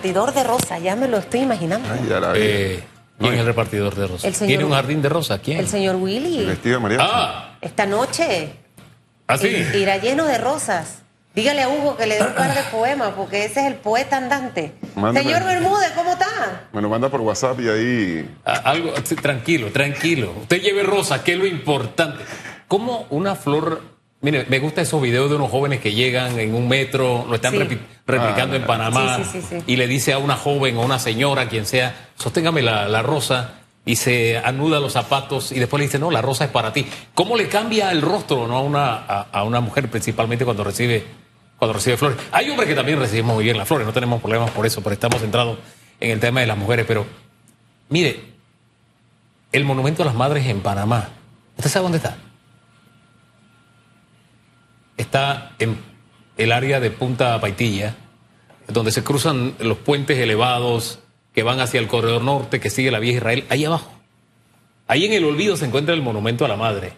repartidor de rosas, ya me lo estoy imaginando. Ay, ya la vi. Eh, ¿Quién es el repartidor de rosas? El señor- ¿Tiene un jardín de rosas? ¿Quién? El señor Willy, Vestido de mariachi. Ah, esta noche así. i- irá lleno de rosas. Dígale a Hugo que le dé un par de poemas, porque ese es el poeta andante. Señor Bermúdez, ¿cómo está? Me lo manda por WhatsApp y ahí. Ah, Algo, sí, tranquilo, tranquilo. Usted lleve rosa, que es lo importante. ¿Cómo una flor? Mire, me gustan esos videos de unos jóvenes que llegan en un metro, lo están Sí. repi- replicando Ah, en Panamá, sí, sí, sí, sí. y le dice a una joven o una señora, quien sea, sosténgame la, la rosa, y se anuda los zapatos, y después le dice, no, la rosa es para ti. ¿Cómo le cambia el rostro ¿no? a, una, a, a una mujer, principalmente cuando recibe, cuando recibe flores? Hay hombres que también recibimos muy bien las flores, no tenemos problemas por eso, pero estamos centrados en el tema de las mujeres. Pero, mire, el monumento a las madres en Panamá. ¿Usted sabe dónde está? Está en el área de Punta Paitilla, donde se cruzan los puentes elevados que van hacia el corredor norte que sigue la vieja Israel, ahí abajo. Ahí en el olvido se encuentra el monumento a la madre.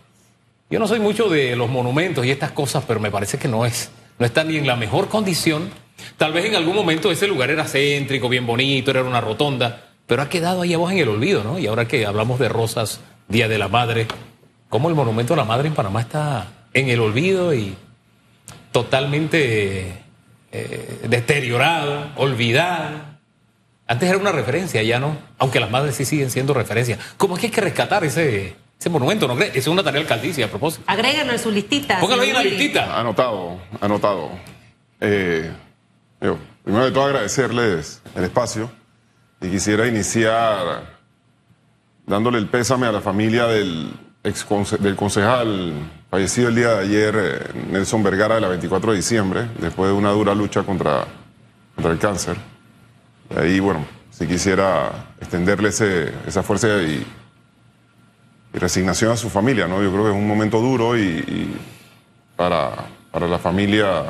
Yo no soy mucho de los monumentos y estas cosas, pero me parece que no es. No está ni en la mejor condición. Tal vez en algún momento ese lugar era céntrico, bien bonito, era una rotonda, pero ha quedado ahí abajo en el olvido, ¿no? Y ahora que hablamos de Rosas, Día de la Madre, ¿cómo el monumento a la madre en Panamá está en el olvido y totalmente eh, deteriorado, olvidado? Antes era una referencia, ya no. Aunque las madres sí siguen siendo referencia. ¿Cómo es que hay que rescatar ese, ese monumento? ¿No cree? Esa es una tarea alcaldicia a propósito. Agréguenlo en su listita. Póngalo ahí en la listita. Anotado, anotado. Eh, yo, primero de todo agradecerles el espacio y quisiera iniciar dándole el pésame a la familia del, ex conce- del concejal fallecido el día de ayer, eh, Nelson Vergara, de la 24 de diciembre, después de una dura lucha contra, contra el cáncer. De ahí, bueno, si quisiera extenderle esa fuerza y, y resignación a su familia, ¿no? Yo creo que es un momento duro y, y para, para la familia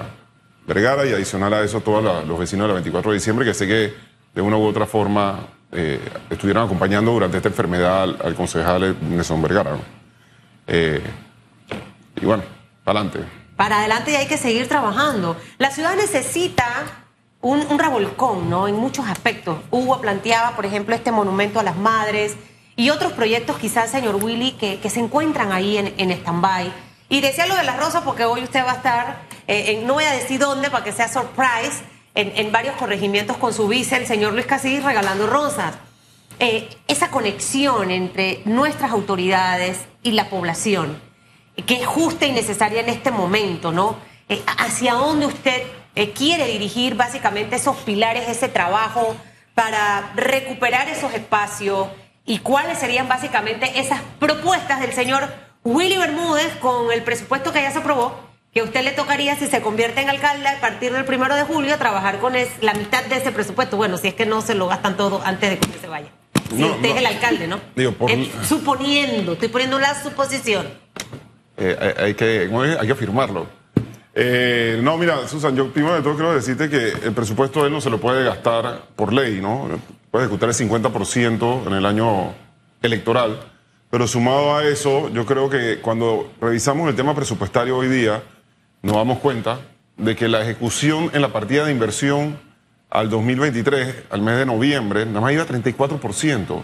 Vergara y adicional a eso todos los vecinos de la 24 de diciembre que sé que de una u otra forma eh, estuvieron acompañando durante esta enfermedad al, al concejal Nelson Vergara. ¿no? Eh, y bueno, adelante. Para adelante y hay que seguir trabajando. La ciudad necesita un, un revolcón, ¿no? En muchos aspectos. Hugo planteaba, por ejemplo, este monumento a las madres y otros proyectos, quizás, señor Willy, que, se encuentran ahí en, en stand-by. Y decía lo de las rosas porque hoy usted va a estar, eh, en- no voy a decir dónde para que sea surprise, en, en varios corregimientos con su vice, el señor Luis Casillas, regalando rosas. Eh, esa conexión entre nuestras autoridades y la población, que es justa y necesaria en este momento, ¿no? Eh, ¿Hacia dónde usted eh, quiere dirigir básicamente esos pilares, ese trabajo para recuperar esos espacios? ¿Y cuáles serían básicamente esas propuestas del señor Willy Bermúdez con el presupuesto que ya se aprobó? Que a usted le tocaría, si se convierte en alcalde, a partir del primero de julio, trabajar con es- la mitad de ese presupuesto. Bueno, si es que no se lo gastan todo antes de que usted se vaya. Si No, usted no. es el alcalde, ¿no? Digo, por- Eh, suponiendo, estoy poniendo la suposición. Eh, hay, hay que, hay que afirmarlo. Eh, no, mira, Susan, yo primero de todo quiero decirte que el presupuesto no se lo puede gastar por ley, ¿no? Puede ejecutar el 50% en el año electoral, pero sumado a eso, yo creo que cuando revisamos el tema presupuestario hoy día, nos damos cuenta de que la ejecución en la partida de inversión al 2023, al mes de noviembre, nada más iba a 34%.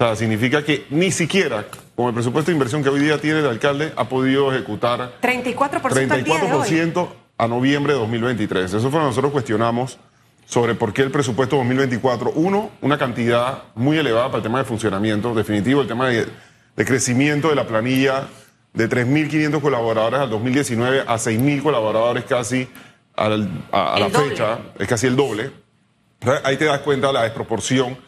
O sea, significa que ni siquiera con el presupuesto de inversión que hoy día tiene el alcalde ha podido ejecutar 34% al día de hoy. 34% a noviembre de 2023. Eso fue lo que nosotros cuestionamos sobre por qué el presupuesto 2024, uno, una cantidad muy elevada para el tema de funcionamiento, definitivo, el tema de, de crecimiento de la planilla de 3.500 colaboradores al 2019 a 6.000 colaboradores casi al- a, la doble. fecha, es casi el doble. Ahí te das cuenta de la desproporción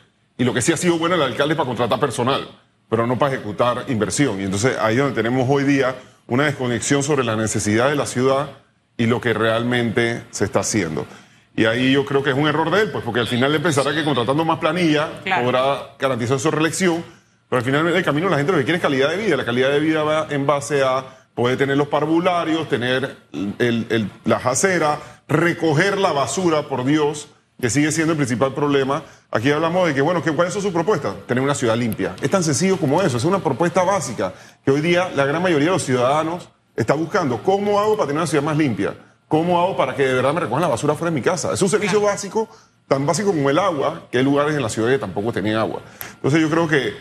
y lo que sí ha sido bueno el alcalde es para contratar personal, pero no para ejecutar inversión. Y entonces ahí es donde tenemos hoy día una desconexión sobre la necesidad de la ciudad y lo que realmente se está haciendo. Y ahí yo creo que es un error de él, pues porque al final él pensará que contratando más planilla Claro. podrá garantizar su reelección, pero al final del camino la gente lo que quiere es calidad de vida. La calidad de vida va en base a poder tener los parvularios, tener el- el- la jacera, recoger la basura, por Dios, que sigue siendo el principal problema. Aquí hablamos de que, bueno, que, ¿cuáles son sus propuestas? Tener una ciudad limpia. Es tan sencillo como eso, es una propuesta básica que hoy día la gran mayoría de los ciudadanos está buscando. ¿Cómo hago para tener una ciudad más limpia? ¿Cómo hago para que de verdad me recojan la basura fuera de mi casa? Es un servicio básico, tan básico como el agua, que hay lugares en la ciudad que tampoco tenían agua. Entonces yo creo que,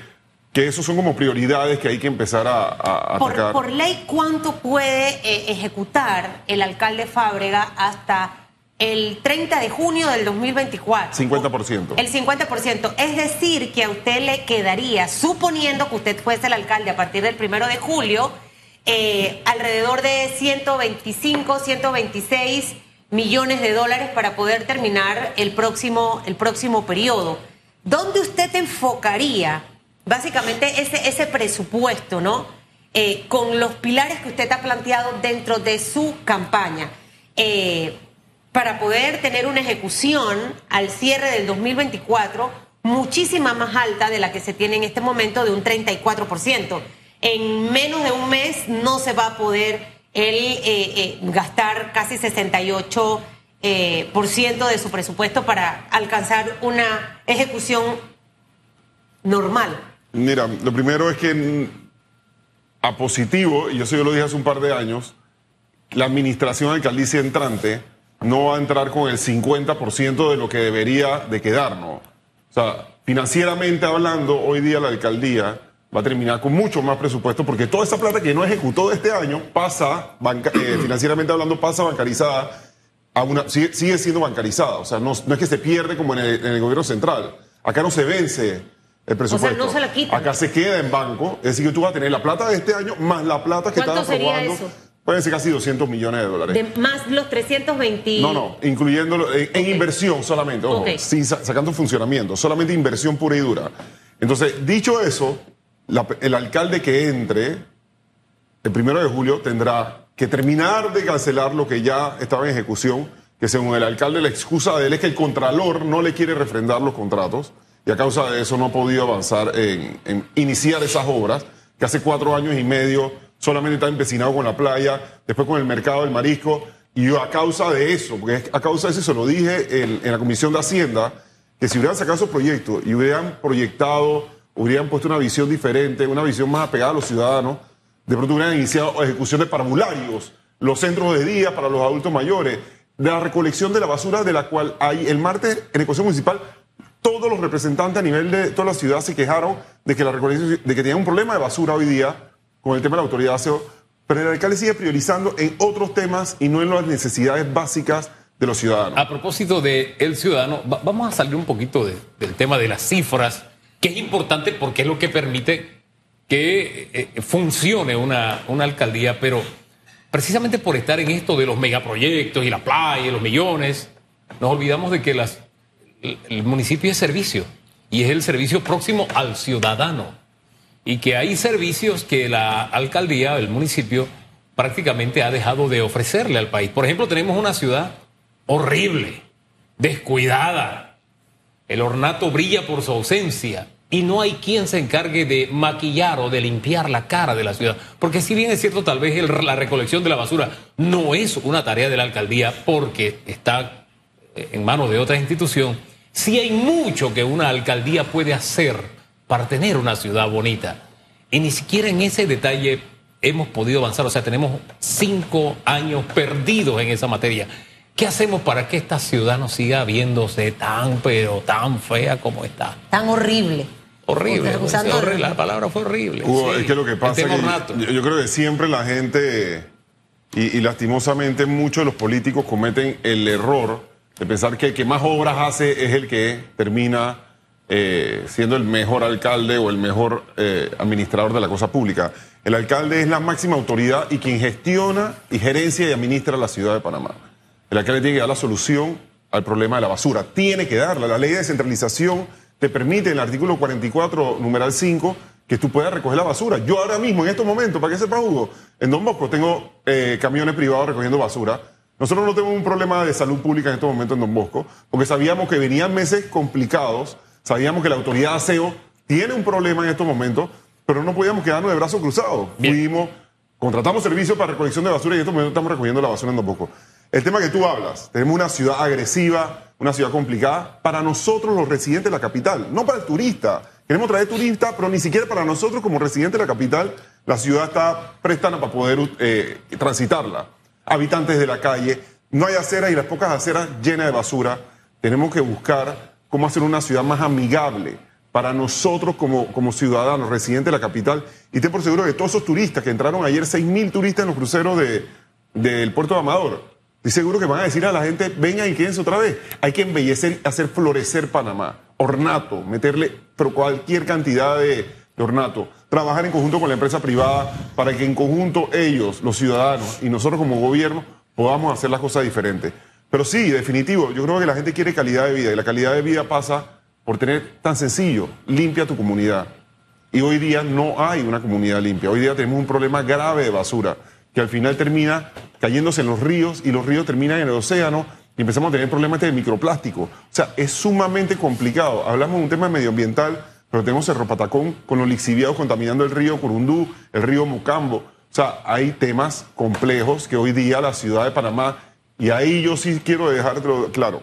que esos son como prioridades que hay que empezar a, a Por, atacar. por ley, ¿cuánto puede eh, ejecutar el alcalde Fábrega hasta el 30 de junio del 2024? 50%. El 50%. Es decir, que a usted le quedaría, suponiendo que usted fuese el alcalde a partir del primero de julio, eh, alrededor de 125, 126 millones de dólares para poder terminar el próximo, el próximo periodo. ¿Dónde usted enfocaría básicamente ese, ese presupuesto, ¿no? Eh, con los pilares que usted ha planteado dentro de su campaña. Eh, para poder tener una ejecución al cierre del 2024 muchísima más alta de la que se tiene en este momento de un 34%. En menos de un mes no se va a poder él eh, eh, gastar casi 68% eh, por ciento de su presupuesto para alcanzar una ejecución normal. Mira, lo primero es que mm, a positivo, y eso yo lo dije hace un par de años, la administración alcaldicia entrante no va a entrar con el 50% de lo que debería de quedarnos. O sea, financieramente hablando, hoy día la alcaldía va a terminar con mucho más presupuesto porque toda esa plata que no ejecutó de este año pasa, banca- eh, financieramente hablando, pasa bancarizada, a una, sigue, sigue siendo bancarizada. O sea, no, no es que se pierde como en el, en el gobierno central. Acá no se vence el presupuesto. no se la quitan. Acá se queda en banco. Es decir, que tú vas a tener la plata de este año más la plata que ¿Cuánto estás sería aprobando. eso? Pueden ser casi 200 millones de dólares. De más los 320. No, no, incluyéndolo en, inversión solamente, ojo, sin sa- sacando funcionamiento, solamente inversión pura y dura. Entonces, dicho eso, la- el alcalde que entre el primero de julio tendrá que terminar de cancelar lo que ya estaba en ejecución, que según el alcalde la excusa de él es que el contralor no le quiere refrendar los contratos y a causa de eso no ha podido avanzar en, en iniciar esas obras, que hace cuatro años y medio solamente está empecinado con la playa, después con el mercado del marisco, y a causa de eso, porque a causa de eso se lo dije en, la Comisión de Hacienda, que si hubieran sacado esos proyectos y hubieran proyectado, hubieran puesto una visión diferente, una visión más apegada a los ciudadanos, de pronto hubieran iniciado ejecución de parvularios, los centros de día para los adultos mayores, de la recolección de la basura de la cual hay el martes en el Consejo Municipal, todos los representantes a nivel de toda la ciudad se quejaron de que la recolección, de que tenían un problema de basura hoy día con el tema de la autoridad pero el alcalde sigue priorizando en otros temas y no en las necesidades básicas de los ciudadanos. A propósito de el ciudadano, va- vamos a salir un poquito de- del tema de las cifras, que es importante porque es lo que permite que eh, funcione una, alcaldía, pero precisamente por estar en esto de los megaproyectos y la playa y los millones, nos olvidamos de que el municipio es servicio y es el servicio próximo al ciudadano y que hay servicios que la alcaldía, el municipio, prácticamente ha dejado de ofrecerle al país. Por ejemplo, tenemos una ciudad horrible, descuidada. El ornato brilla por su ausencia y no hay quien se encargue de maquillar o de limpiar la cara de la ciudad. Porque si bien es cierto, tal vez el- la recolección de la basura no es una tarea de la alcaldía porque está eh, en manos de otra institución, sí hay mucho que una alcaldía puede hacer para tener una ciudad bonita. Y ni siquiera en ese detalle hemos podido avanzar. O sea, tenemos cinco años perdidos en esa materia. ¿Qué hacemos para que esta ciudad no siga viéndose tan, pero tan fea como está? Tan horrible. Horrible. Estás usando- horrible, La palabra fue horrible. Hugo, sí. es que lo que pasa es que yo creo que siempre la gente, y, y lastimosamente muchos de los políticos cometen el error de pensar que el que más obras hace es el que termina eh, siendo el mejor alcalde o el mejor eh, administrador de la cosa pública. El alcalde es la máxima autoridad y quien gestiona y gerencia y administra la ciudad de Panamá. El alcalde tiene que dar la solución al problema de la basura. Tiene que darla. La ley de descentralización te permite en el artículo 44, numeral 5, que tú puedas recoger la basura. Yo ahora mismo, en estos momentos, para que sepa Hugo, en Don Bosco tengo eh, camiones privados recogiendo basura. Nosotros no tenemos un problema de salud pública en estos momentos en Don Bosco, porque sabíamos que venían meses complicados, sabíamos que la autoridad de aseo tiene un problema en estos momentos, pero no podíamos quedarnos de brazos cruzados. Bien. Fuimos, contratamos servicios para recolección de basura y en estos momentos estamos recogiendo la basura en Don Bosco. El tema que tú hablas, tenemos una ciudad agresiva, una ciudad complicada, para nosotros los residentes de la capital, no para el turista. Queremos traer turistas, pero ni siquiera para nosotros como residentes de la capital, la ciudad está prestana para poder eh, transitarla. Habitantes de la calle, no hay aceras y las pocas aceras llenas de basura. tenemos que buscar cómo hacer una ciudad más amigable para nosotros como, como ciudadanos, residentes de la capital. Y ten por seguro que todos esos turistas que entraron ayer, 6.000 turistas en los cruceros de, del puerto de Amador, estoy seguro que van a decir a la gente, vengan y quédense otra vez. Hay que embellecer, hacer florecer Panamá, ornato, meterle cualquier cantidad de, de ornato. Trabajar en conjunto con la empresa privada para que en conjunto ellos, los ciudadanos y nosotros como gobierno podamos hacer las cosas diferentes. Pero sí, definitivo, yo creo que la gente quiere calidad de vida y la calidad de vida pasa por tener tan sencillo, limpia tu comunidad. Y hoy día no hay una comunidad limpia. Hoy día tenemos un problema grave de basura que al final termina cayéndose en los ríos y los ríos terminan en el océano y empezamos a tener problemas de microplástico. O sea, es sumamente complicado. Hablamos de un tema medioambiental, pero tenemos el Ropatacón con los lixiviados contaminando el río Curundú, el río Mucambo. O sea, hay temas complejos que hoy día la ciudad de Panamá, y ahí yo sí quiero dejarlo claro,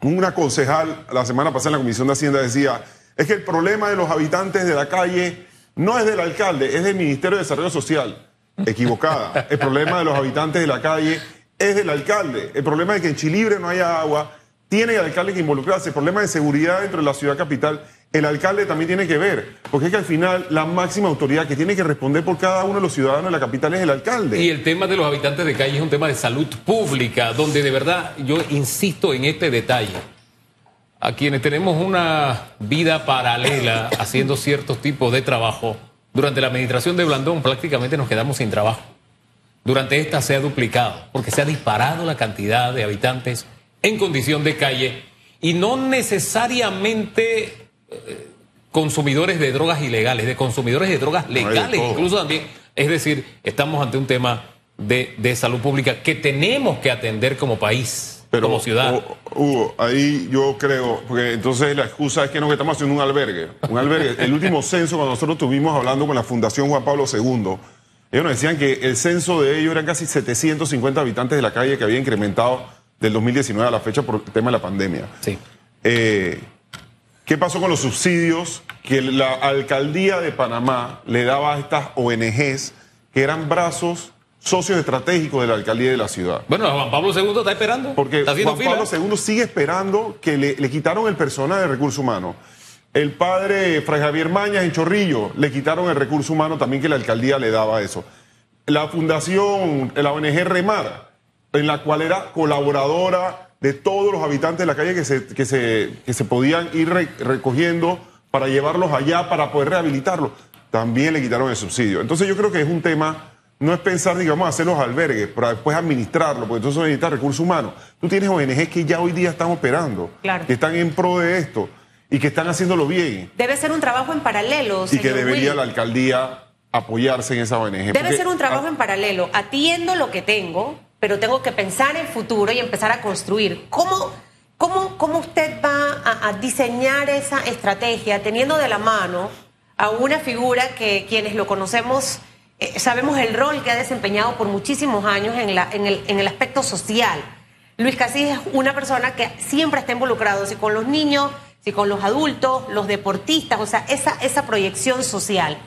una concejal la semana pasada en la Comisión de Hacienda decía, es que el problema de los habitantes de la calle no es del alcalde, es del Ministerio de Desarrollo Social. Equivocada. El problema de los habitantes de la calle es del alcalde. El problema de que en Chilibre no haya agua, tiene el alcalde que involucrarse. El problema de seguridad dentro de la ciudad capital, el alcalde también tiene que ver. Porque es que al final la máxima autoridad que tiene que responder por cada uno de los ciudadanos de la capital es el alcalde. Y el tema de los habitantes de calle es un tema de salud pública, donde de verdad yo insisto en este detalle. A quienes tenemos una vida paralela haciendo ciertos tipos de trabajo, durante la administración de Blandón prácticamente nos quedamos sin trabajo. Durante esta se ha duplicado, porque se ha disparado la cantidad de habitantes en condición de calle y no necesariamente consumidores de drogas ilegales, de consumidores de drogas legales, incluso también. Es decir, estamos ante un tema de, de salud pública que tenemos que atender como país, Pero, como ciudad. Hugo, ahí yo creo, porque entonces la excusa es que no que estamos haciendo un albergue. Un albergue. El último censo, cuando nosotros estuvimos hablando con la Fundación Juan Pablo II, ellos nos decían que el censo de ellos eran casi 750 habitantes de la calle que había incrementado del 2019 a la fecha por el tema de la pandemia. Sí. Eh, ¿Qué pasó con los subsidios que la alcaldía de Panamá le daba a estas ONGs que eran brazos socios estratégicos de la alcaldía de la ciudad? Bueno, Juan Pablo II está esperando. Porque está Juan fila. Pablo II sigue esperando que le, le quitaron el personal de recursos humanos. El padre Fray Javier Mañas en Chorrillo le quitaron el recurso humano también que la alcaldía le daba eso. La fundación, la ONG Remar, en la cual era colaboradora de todos los habitantes de la calle que se, que se, que se podían ir re- recogiendo para llevarlos allá para poder rehabilitarlos, también le quitaron el subsidio. Entonces yo creo que es un tema, no es pensar, digamos, hacer los albergues para después administrarlo, porque entonces necesita recursos humanos. Tú tienes ONGs que ya hoy día están operando, Claro. que están en pro de esto y que están haciéndolo bien Debe ser un trabajo en paralelo, y que debería la alcaldía apoyarse en esa ONG. Debe ser un trabajo en paralelo. Atiendo lo que tengo, pero tengo que pensar en el futuro y empezar a construir. ¿Cómo, cómo, cómo usted va a, diseñar esa estrategia teniendo de la mano a una figura que quienes lo conocemos eh, sabemos el rol que ha desempeñado por muchísimos años en, el, aspecto social? Luis Casís es una persona que siempre está involucrado, si con los niños, si con los adultos, los deportistas, o sea, esa, esa proyección social.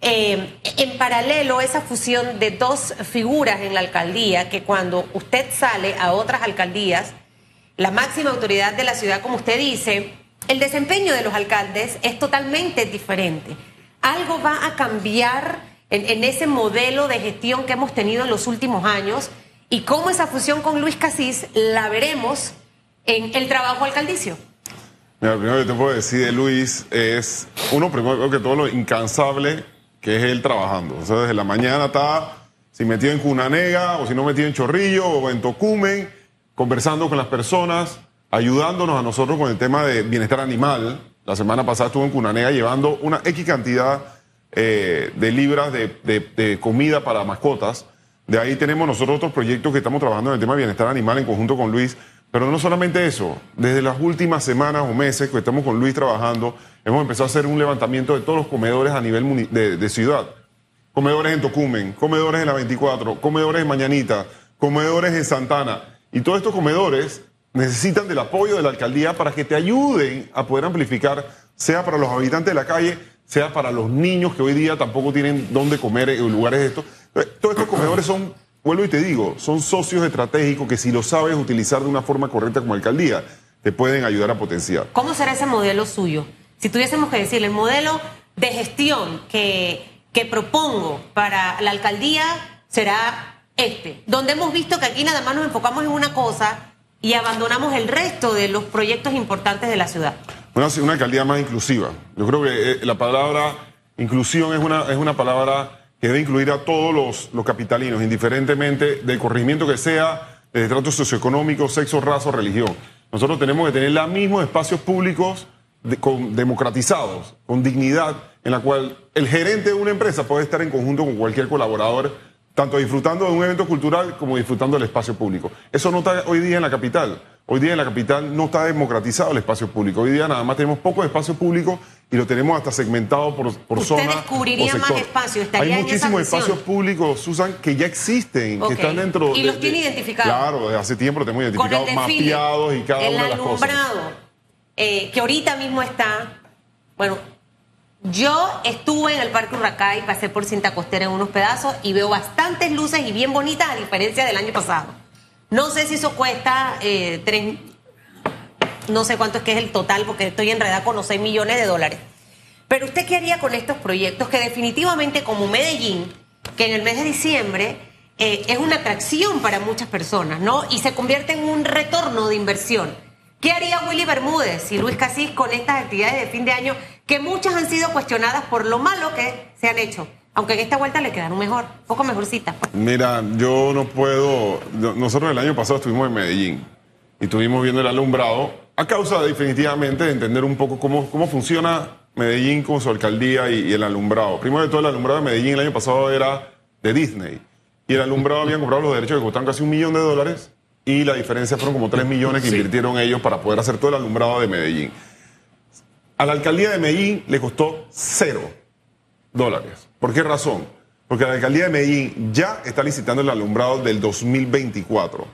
Eh, en paralelo, esa fusión de dos figuras en la alcaldía, que cuando usted sale a otras alcaldías, la máxima autoridad de la ciudad, como usted dice, el desempeño de los alcaldes es totalmente diferente. Algo va a cambiar en, en ese modelo de gestión que hemos tenido en los últimos años y cómo esa fusión con Luis Casís la veremos en el trabajo alcaldicio. Mira, lo primero que te puedo decir de Luis es, uno, primero que todo, lo incansable que es él trabajando. O sea, desde la mañana está, si metido en Cunanega, o si no metido en Chorrillo, o en Tocumen, conversando con las personas, ayudándonos a nosotros con el tema de bienestar animal. La semana pasada estuvo en Cunanega llevando una X cantidad eh, de libras de, de- de comida para mascotas. De ahí tenemos nosotros otros proyectos que estamos trabajando en el tema de bienestar animal en conjunto con Luis. Pero no solamente eso, desde las últimas semanas o meses que estamos con Luis trabajando, hemos empezado a hacer un levantamiento de todos los comedores a nivel de, de ciudad. Comedores en Tocumen, comedores en la 24, comedores en Mañanita, comedores en Santana. Y todos estos comedores necesitan del apoyo de la alcaldía para que te ayuden a poder amplificar, sea para los habitantes de la calle, sea para los niños que hoy día tampoco tienen dónde comer en lugares de estos. Todos estos comedores son, vuelvo y te digo, son socios estratégicos que si lo sabes utilizar de una forma correcta como alcaldía, que pueden ayudar a potenciar. ¿Cómo será ese modelo suyo? Si tuviésemos que decirle el modelo de gestión que, que propongo para la alcaldía será este, donde hemos visto que aquí nada más nos enfocamos en una cosa y abandonamos el resto de los proyectos importantes de la ciudad. Una, una alcaldía más inclusiva. Yo creo que eh, la palabra inclusión es una, es una palabra que debe incluir a todos los, capitalinos, indiferentemente del corregimiento que sea, de estrato socioeconómico, sexo, raza o religión. Nosotros tenemos que tener los mismos espacios públicos con, democratizados, con dignidad, en la cual el gerente de una empresa puede estar en conjunto con cualquier colaborador, tanto disfrutando de un evento cultural como disfrutando del espacio público. Eso no está hoy día en la capital. Hoy día en la capital no está democratizado el espacio público. Hoy día nada más tenemos poco espacio público y lo tenemos hasta segmentado por, por ¿Usted zona. descubriría o más sector. espacio? ¿Estaría Hay en esa muchísimos espacios públicos, Susan, que ya existen, que están dentro Y de- los tiene de- identificados. Claro, desde hace tiempo lo tenemos identificados, mapeados y cada el una de las cosas. eh, que ahorita mismo está, bueno, yo estuve en el Parque Urracay, pasé por cinta costera en unos pedazos y veo bastantes luces y bien bonitas a diferencia del año pasado. No sé si eso cuesta eh, tres, no sé cuánto es que es el total porque estoy enredada con los 6 millones de dólares. Pero usted qué haría con estos proyectos que definitivamente como Medellín, que en el mes de diciembre eh, es una atracción para muchas personas, ¿no? Y se convierte en un retorno de inversión. ¿Qué haría Willy Bermúdez y Luis Casís con estas actividades de fin de año que muchas han sido cuestionadas por lo malo que se han hecho? Aunque en esta vuelta le quedaron mejor, un poco mejorcitas. pues. Mira, yo no puedo. Nosotros el año pasado estuvimos en Medellín y estuvimos viendo el alumbrado a causa definitivamente de entender un poco cómo, cómo funciona Medellín con su alcaldía y, y el alumbrado. Primero de todo, el alumbrado de Medellín el año pasado era de Disney y el alumbrado habían comprado los derechos que costaban casi un millón de dólares y la diferencia fueron como tres millones que Sí. invirtieron ellos para poder hacer todo el alumbrado de Medellín. A la alcaldía de Medellín le costó cero dólares. ¿Por qué razón? Porque la alcaldía de Medellín ya está licitando el alumbrado del 2024.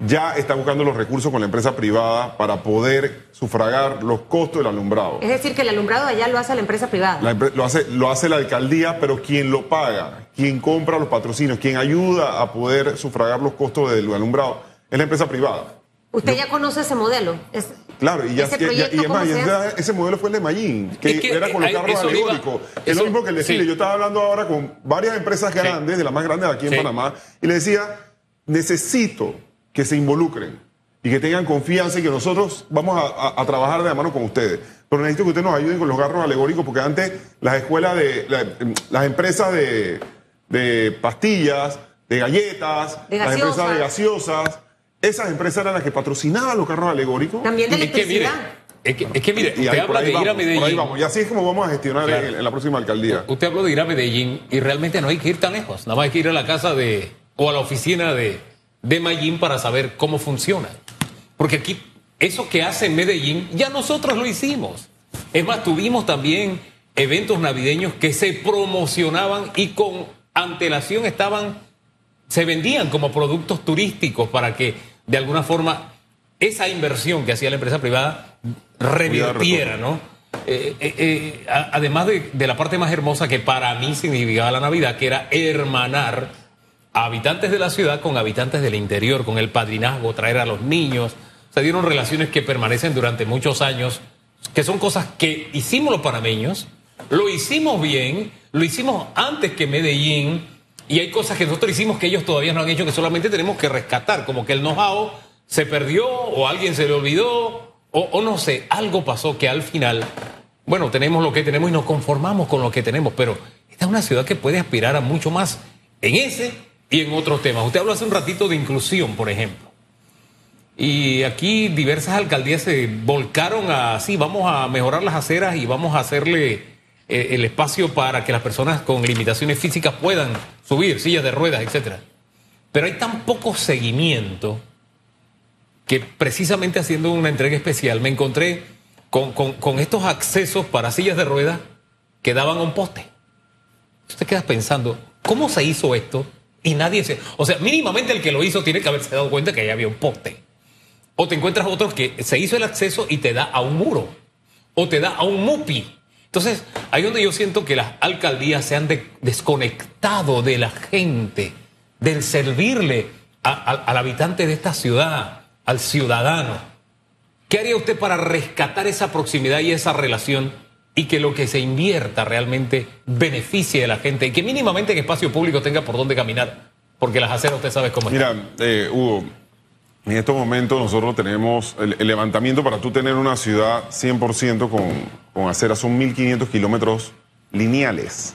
Ya está buscando los recursos con la empresa privada para poder sufragar los costos del alumbrado. Es decir, que el alumbrado allá lo hace la empresa privada. La empre- lo, hace, lo hace la alcaldía, pero quien lo paga, quien compra los patrocinios, quien ayuda a poder sufragar los costos del alumbrado, es la empresa privada. Usted ya conoce ese modelo. Es- Claro, y, ya, ¿Ese y es más, ese, ese modelo fue el de Mayín, que, Es que, era con los carros alegóricos. es lo mismo que el desfile. sí. Yo estaba hablando ahora con varias empresas Sí. grandes, de las más grandes de aquí en Sí. Panamá, y le decía, necesito que se involucren y que tengan confianza y que nosotros vamos a, a- a trabajar de la mano con ustedes. Pero necesito que ustedes nos ayuden con los carros alegóricos, porque antes las escuelas de, la- las empresas de, de pastillas, de galletas, De las empresas de gaseosas. esas empresas eran las que patrocinaban los carros alegóricos. También de Es que mire, electricidad. es que, es que mire, Y usted ahí, habla de ir a vamos, por ahí Medellín. vamos. Y así es como vamos a gestionar Claro. en, en la próxima alcaldía. Usted habló de ir a Medellín y realmente no hay que ir tan lejos. Nada más hay que ir a la casa de o a la oficina de, de Medellín para saber cómo funciona. Porque aquí, eso que hace Medellín, ya nosotros lo hicimos. Es más, tuvimos también eventos navideños que se promocionaban y con antelación estaban, se vendían como productos turísticos para que de alguna forma esa inversión que hacía la empresa privada revirtiera, ¿no? Eh, eh, eh, además de, de la parte más hermosa que para mí significaba la Navidad, que era hermanar habitantes de la ciudad con habitantes del interior, con el padrinazgo, traer a los niños. Se dieron relaciones que permanecen durante muchos años, que son cosas que hicimos los panameños, lo hicimos bien, lo hicimos antes que Medellín, y hay cosas que nosotros hicimos que ellos todavía no han hecho, que solamente tenemos que rescatar, como que el know-how se perdió o alguien se le olvidó, o, o no sé, algo pasó que al final, bueno, tenemos lo que tenemos y nos conformamos con lo que tenemos, pero esta es una ciudad que puede aspirar a mucho más en ese y en otros temas. Usted habló hace un ratito de inclusión, por ejemplo. Y aquí diversas alcaldías se volcaron a, sí, vamos a mejorar las aceras y vamos a hacerle eh, el espacio para que las personas con limitaciones físicas puedan subir, sillas de ruedas, etcétera. Pero hay tan poco seguimiento que precisamente haciendo una entrega especial me encontré con, con- estos accesos para sillas de ruedas que daban a un poste. Usted queda pensando, ¿cómo se hizo esto? Y nadie se... O sea, mínimamente el que lo hizo tiene que haberse dado cuenta que ahí había un poste. O te encuentras otros que se hizo el acceso y te da a un muro. O te da a un MUPI. Entonces, ahí donde yo siento que las alcaldías se han de- desconectado de la gente, del servirle al habitante de esta ciudad, al ciudadano. ¿Qué haría usted para rescatar esa proximidad y esa relación y que lo que se invierta realmente beneficie a la gente y que mínimamente en espacio público tenga por dónde caminar? Porque las aceras usted sabe cómo Mira, eh, Hugo, en estos momentos nosotros tenemos el, el levantamiento para tú tener una ciudad 100% con, con aceras son 1.500 kilómetros lineales.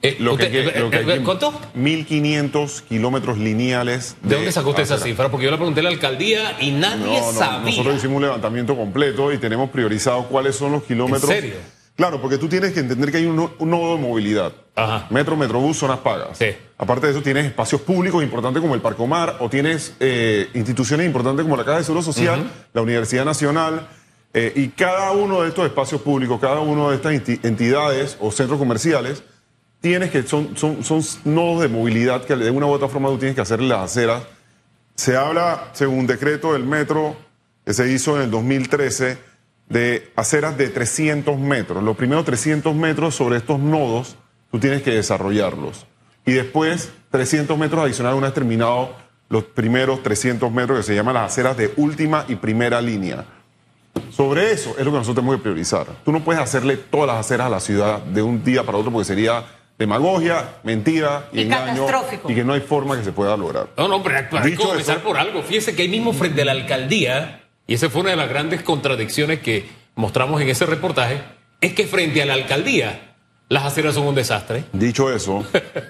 Eh, Lo usted- que- lo que hay eh, que- ¿Cuánto? 1.500 kilómetros lineales. ¿De dónde sacó usted esa cifra? Porque yo le pregunté a la alcaldía y nadie No, no, sabía. nosotros hicimos un levantamiento completo y tenemos priorizado cuáles son los kilómetros. ¿En serio? Claro, porque tú tienes que entender que hay un, no- un nodo de movilidad. Ajá. Metro, Metrobús, zonas pagas. Sí. Aparte de eso, tienes espacios públicos importantes como el Parcomar o tienes eh, instituciones importantes como la Caja de Seguro Social, la Universidad Nacional. eh, y cada uno de estos espacios públicos, cada uno de estas enti- entidades o centros comerciales, tienes que, son, son, son nodos de movilidad que de una u otra forma tú tienes que hacerle las aceras. Se habla, según un decreto del metro que se hizo en el 2013, de aceras de 300 metros. Los primeros 300 metros sobre estos nodos, tú tienes que desarrollarlos. Y después, 300 metros adicionales una vez terminado los primeros 300 metros que se llaman las aceras de última y primera línea. Sobre eso es lo que nosotros tenemos que priorizar. Tú no puedes hacerle todas las aceras a la ciudad de un día para otro porque sería demagogia, mentira y, Y engaño y que no hay forma que se pueda lograr. No, no, hombre, hay que comenzar eso- por algo. Fíjese que ahí mismo frente a la alcaldía, y esa fue una de las grandes contradicciones que mostramos en ese reportaje, es que frente a la alcaldía las aceras son un desastre. Dicho eso,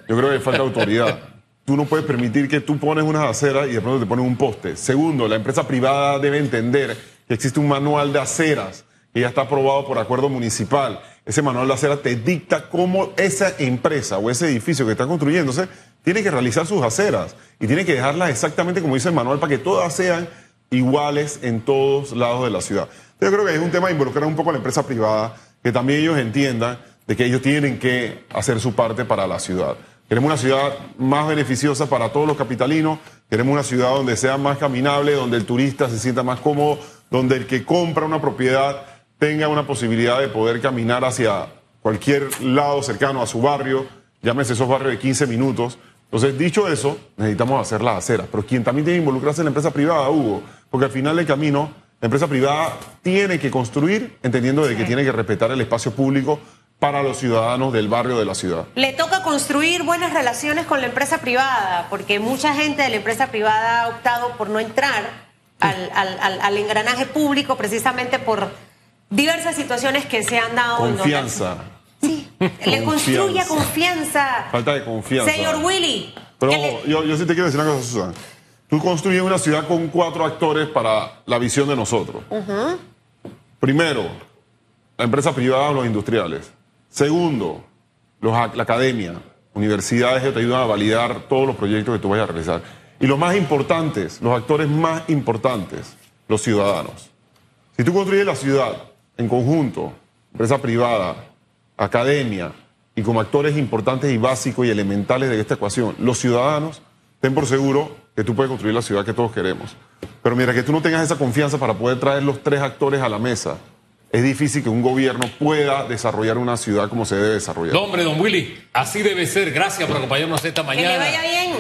yo creo que falta autoridad. Tú no puedes permitir que tú pones unas aceras y de pronto te pones un poste. Segundo, la empresa privada debe entender que existe un manual de aceras que ya está aprobado por acuerdo municipal. Ese manual de aceras te dicta cómo esa empresa o ese edificio que está construyéndose tiene que realizar sus aceras y tiene que dejarlas exactamente como dice el manual para que todas sean iguales en todos lados de la ciudad. Yo creo que es un tema de involucrar un poco a la empresa privada, que también ellos entiendan de que ellos tienen que hacer su parte para la ciudad. Queremos una ciudad más beneficiosa para todos los capitalinos, queremos una ciudad donde sea más caminable, donde el turista se sienta más cómodo, donde el que compra una propiedad tenga una posibilidad de poder caminar hacia cualquier lado cercano a su barrio, llámese esos barrios de 15 minutos. Entonces, dicho eso, necesitamos hacer las aceras, pero quien también tiene que involucrarse es la empresa privada, Hugo, porque al final del camino, la empresa privada tiene que construir entendiendo de que tiene que respetar el espacio público para los ciudadanos del barrio de la ciudad. Le toca construir buenas relaciones con la empresa privada, porque mucha gente de la empresa privada ha optado por no entrar al, al- al- al engranaje público precisamente por diversas situaciones que se han dado. Confianza, le construya confianza. falta de confianza. Señor Willy. Pero le- yo, yo sí te quiero decir una cosa, Susana. Tú construyes una ciudad con cuatro actores para la visión de nosotros. Primero, la empresa privada o los industriales. Segundo, los, la academia, universidades que te ayudan a validar todos los proyectos que tú vayas a realizar. Y los más importantes, los actores más importantes, los ciudadanos. Si tú construyes la ciudad en conjunto, empresa privada, academia y como actores importantes y básicos y elementales de esta ecuación, los ciudadanos, ten por seguro que tú puedes construir la ciudad que todos queremos. Pero mira, que tú no tengas esa confianza para poder traer los tres actores a la mesa, es difícil que un gobierno pueda desarrollar una ciudad como se debe desarrollar. No, hombre, don Willy, así debe ser. Gracias por acompañarnos esta que mañana. le vaya bien.